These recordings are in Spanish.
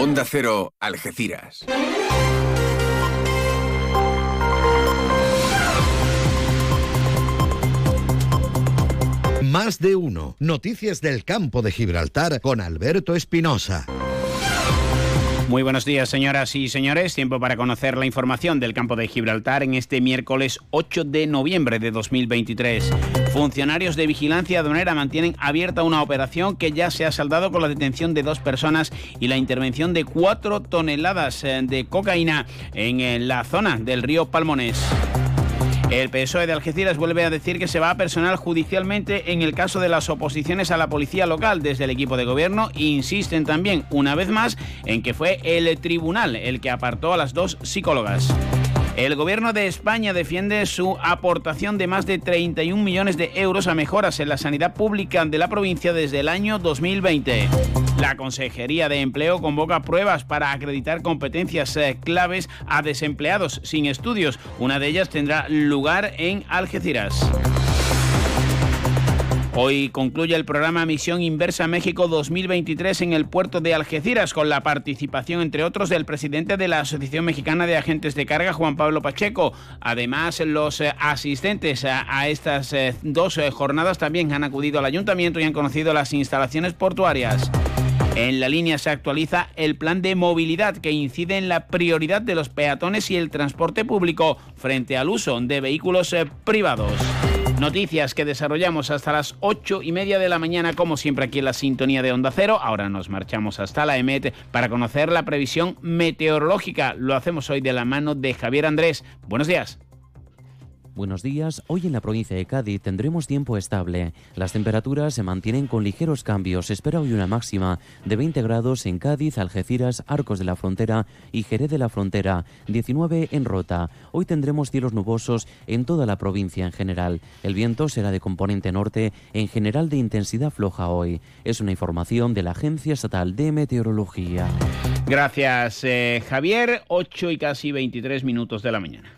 Onda Cero, Algeciras. Más de uno. Noticias del campo de Gibraltar con Alberto Espinosa. Muy buenos días, señoras y señores. Tiempo para conocer la información del campo de Gibraltar en este miércoles 8 de noviembre de 2023. Funcionarios de vigilancia aduanera mantienen abierta una operación que ya se ha saldado con la detención de dos personas y la intervención de cuatro toneladas eh, de cocaína en eh, la zona del río Palmones. El PSOE de Algeciras vuelve a decir que se va a personal judicialmente en el caso de las oposiciones a la policía local desde el equipo de gobierno insisten también una vez más en que fue el tribunal el que apartó a las dos psicólogas. El gobierno de España defiende su aportación de más de 31 millones de euros a mejoras en la sanidad pública de la provincia desde el año 2020. La Consejería de Empleo convoca pruebas para acreditar competencias eh, claves a desempleados sin estudios. Una de ellas tendrá lugar en Algeciras. Hoy concluye el programa Misión Inversa México 2023 en el puerto de Algeciras con la participación, entre otros, del presidente de la Asociación Mexicana de Agentes de Carga, Juan Pablo Pacheco. Además, los eh, asistentes a, estas eh, dos eh, jornadas también han acudido al ayuntamiento y han conocido las instalaciones portuarias. En la línea se actualiza el plan de movilidad que incide en la prioridad de los peatones y el transporte público frente al uso de vehículos privados. Noticias que desarrollamos hasta las ocho y media de la mañana, como siempre aquí en la sintonía de Onda Cero. Ahora nos marchamos hasta la EMET para conocer la previsión meteorológica. Lo hacemos hoy de la mano de Javier Andrés. Buenos días. Buenos días. Hoy en la provincia de Cádiz tendremos tiempo estable. Las temperaturas se mantienen con ligeros cambios. Espera hoy una máxima de 20 grados en Cádiz, Algeciras, Arcos de la Frontera y Jerez de la Frontera, 19 en Rota. Hoy tendremos cielos nubosos en toda la provincia en general. El viento será de componente norte, en general de intensidad floja hoy. Es una información de la Agencia Estatal de Meteorología. Gracias, eh, Javier. 8 y casi 23 minutos de la mañana.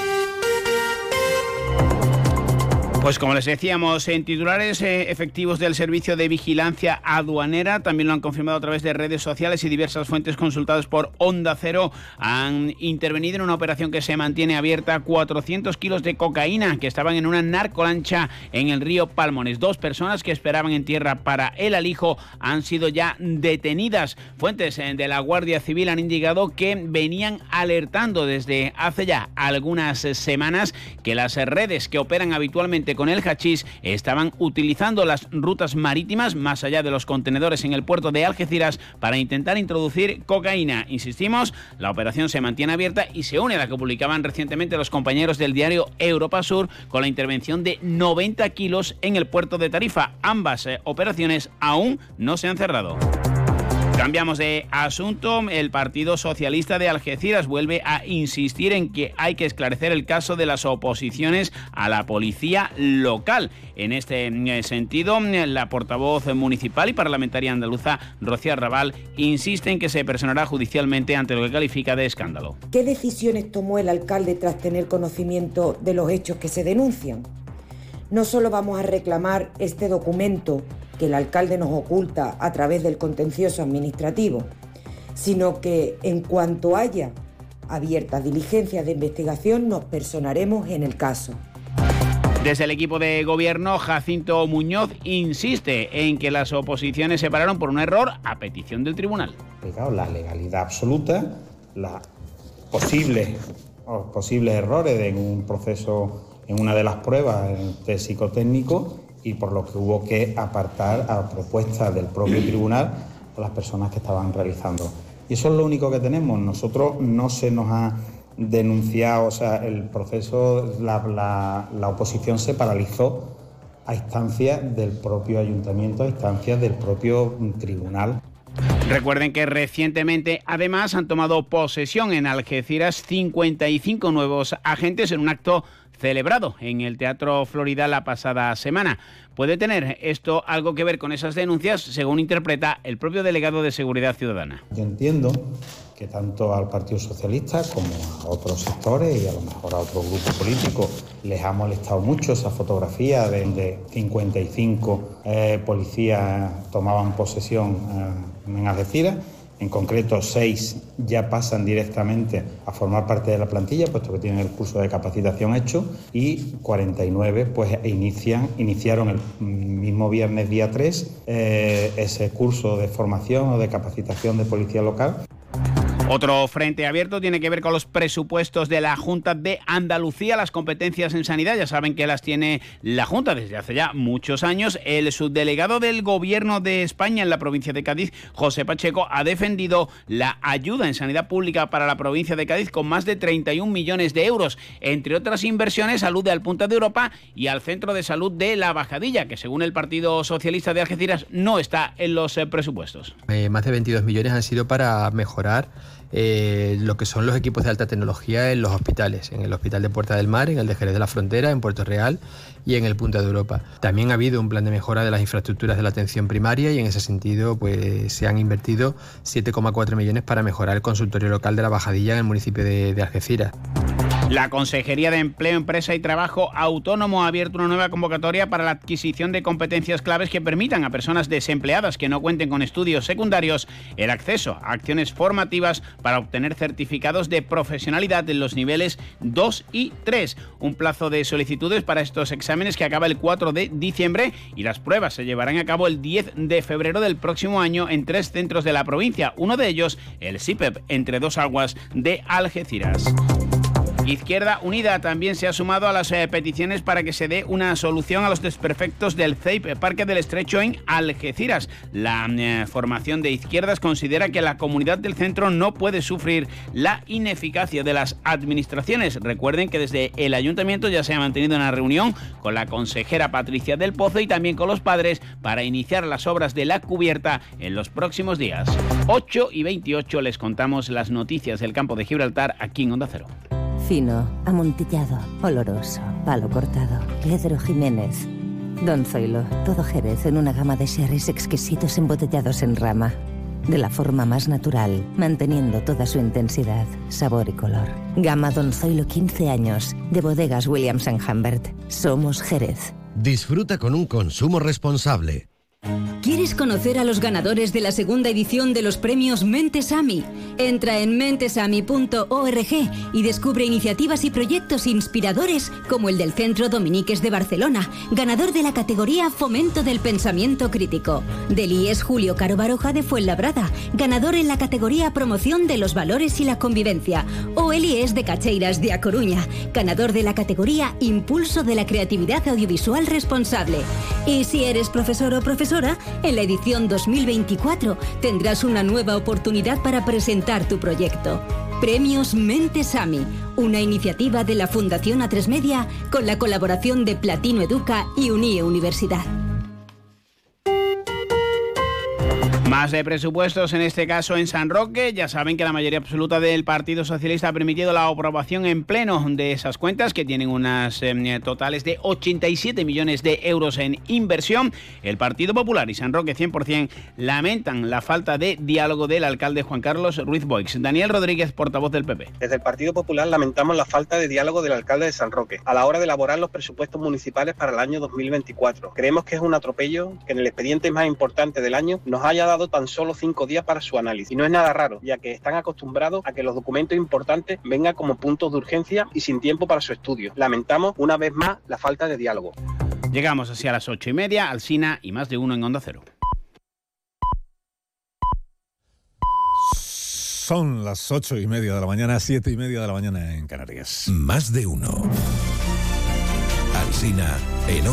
Pues como les decíamos, en titulares eh, efectivos del Servicio de Vigilancia Aduanera, también lo han confirmado a través de redes sociales y diversas fuentes consultadas por Onda Cero, han intervenido en una operación que se mantiene abierta, 400 kilos de cocaína que estaban en una narcolancha en el río Palmones. Dos personas que esperaban en tierra para el alijo han sido ya detenidas. Fuentes eh, de la Guardia Civil han indicado que venían alertando desde hace ya algunas semanas que las redes que operan habitualmente con el hachís estaban utilizando las rutas marítimas más allá de los contenedores en el puerto de Algeciras para intentar introducir cocaína. Insistimos, la operación se mantiene abierta y se une a la que publicaban recientemente los compañeros del diario Europa Sur con la intervención de 90 kilos en el puerto de Tarifa. Ambas eh, operaciones aún no se han cerrado. Cambiamos de asunto. El Partido Socialista de Algeciras vuelve a insistir en que hay que esclarecer el caso de las oposiciones a la policía local. En este eh, sentido, la portavoz municipal y parlamentaria andaluza, Rocío Raval, insiste en que se personará judicialmente ante lo que califica de escándalo. ¿Qué decisiones tomó el alcalde tras tener conocimiento de los hechos que se denuncian? No solo vamos a reclamar este documento que el alcalde nos oculta a través del contencioso administrativo, sino que en cuanto haya abiertas diligencias de investigación nos personaremos en el caso. Desde el equipo de gobierno, Jacinto Muñoz insiste en que las oposiciones se pararon por un error a petición del tribunal. La legalidad absoluta, los posibles, posibles errores en un proceso en una de las pruebas, test psicotécnico, y por lo que hubo que apartar a propuesta del propio tribunal a las personas que estaban realizando. Y eso es lo único que tenemos. Nosotros no se nos ha denunciado, o sea, el proceso, la, la oposición se paralizó a instancias del propio ayuntamiento, a instancias del propio tribunal. Recuerden que recientemente además han tomado posesión en Algeciras 55 nuevos agentes en un acto celebrado en el Teatro Florida la pasada semana. ¿Puede tener esto algo que ver con esas denuncias, según interpreta el propio delegado de Seguridad Ciudadana? Yo entiendo que tanto al Partido Socialista como a otros sectores y a lo mejor a otros grupos políticos les ha molestado mucho esa fotografía de 55 eh, policías tomaban posesión eh, en Algeciras en concreto, seis ya pasan directamente a formar parte de la plantilla, puesto que tienen el curso de capacitación hecho, y 49 pues, inician, iniciaron el mismo viernes día 3 eh, ese curso de formación o de capacitación de policía local. Otro frente abierto tiene que ver con los presupuestos de la Junta de Andalucía, las competencias en sanidad. Ya saben que las tiene la Junta desde hace ya muchos años. El subdelegado del Gobierno de España en la provincia de Cádiz, José Pacheco, ha defendido la ayuda en sanidad pública para la provincia de Cádiz con más de 31 millones de euros, entre otras inversiones, alude al Punta de Europa y al Centro de Salud de La Bajadilla, que según el Partido Socialista de Algeciras no está en los eh, presupuestos. Eh, más de 22 millones han sido para mejorar eh, lo que son los equipos de alta tecnología en los hospitales, en el Hospital de Puerta del Mar, en el de Jerez de la Frontera, en Puerto Real y en el Punta de Europa. También ha habido un plan de mejora de las infraestructuras de la atención primaria y en ese sentido pues, se han invertido 7,4 millones para mejorar el consultorio local de la Bajadilla en el municipio de, de Algeciras. La Consejería de Empleo, Empresa y Trabajo Autónomo ha abierto una nueva convocatoria para la adquisición de competencias claves que permitan a personas desempleadas que no cuenten con estudios secundarios el acceso a acciones formativas para obtener certificados de profesionalidad en los niveles 2 y 3. Un plazo de solicitudes para estos exámenes que acaba el 4 de diciembre y las pruebas se llevarán a cabo el 10 de febrero del próximo año en tres centros de la provincia, uno de ellos el CIPEP, entre dos aguas de Algeciras. Izquierda Unida también se ha sumado a las eh, peticiones para que se dé una solución a los desperfectos del CEIP, Parque del Estrecho en Algeciras. La eh, formación de izquierdas considera que la comunidad del centro no puede sufrir la ineficacia de las administraciones. Recuerden que desde el ayuntamiento ya se ha mantenido una reunión con la consejera Patricia del Pozo y también con los padres para iniciar las obras de la cubierta en los próximos días. 8 y 28 les contamos las noticias del campo de Gibraltar aquí en Onda Cero. Fino, amontillado, oloroso, palo cortado. Pedro Jiménez. Don Zoilo, todo Jerez en una gama de sherries exquisitos embotellados en rama. De la forma más natural, manteniendo toda su intensidad, sabor y color. Gama Don Zoilo 15 años, de bodegas Williams ⁇ Humbert. Somos Jerez. Disfruta con un consumo responsable. ¿Quieres conocer a los ganadores de la segunda edición de los premios Mentesami? Entra en mentesami.org y descubre iniciativas y proyectos inspiradores como el del Centro Dominiques de Barcelona, ganador de la categoría Fomento del Pensamiento Crítico, del IES Julio Caro Baroja de Fuenlabrada, ganador en la categoría Promoción de los Valores y la Convivencia, o el IES de Cacheiras de A Coruña, ganador de la categoría Impulso de la Creatividad Audiovisual Responsable. Y si eres profesor o profesor, en la edición 2024 tendrás una nueva oportunidad para presentar tu proyecto. Premios Mentesami, una iniciativa de la Fundación A3 Media con la colaboración de Platino Educa y Unie Universidad. Más de presupuestos, en este caso en San Roque. Ya saben que la mayoría absoluta del Partido Socialista ha permitido la aprobación en pleno de esas cuentas, que tienen unas em, totales de 87 millones de euros en inversión. El Partido Popular y San Roque 100% lamentan la falta de diálogo del alcalde Juan Carlos Ruiz Boix. Daniel Rodríguez, portavoz del PP. Desde el Partido Popular lamentamos la falta de diálogo del alcalde de San Roque a la hora de elaborar los presupuestos municipales para el año 2024. Creemos que es un atropello que en el expediente más importante del año nos haya dado tan solo cinco días para su análisis. Y no es nada raro, ya que están acostumbrados a que los documentos importantes vengan como puntos de urgencia y sin tiempo para su estudio. Lamentamos una vez más la falta de diálogo. Llegamos así a las ocho y media, al SINA y más de uno en Onda Cero. Son las ocho y media de la mañana, siete y media de la mañana en Canarias. Más de uno. Alsina, en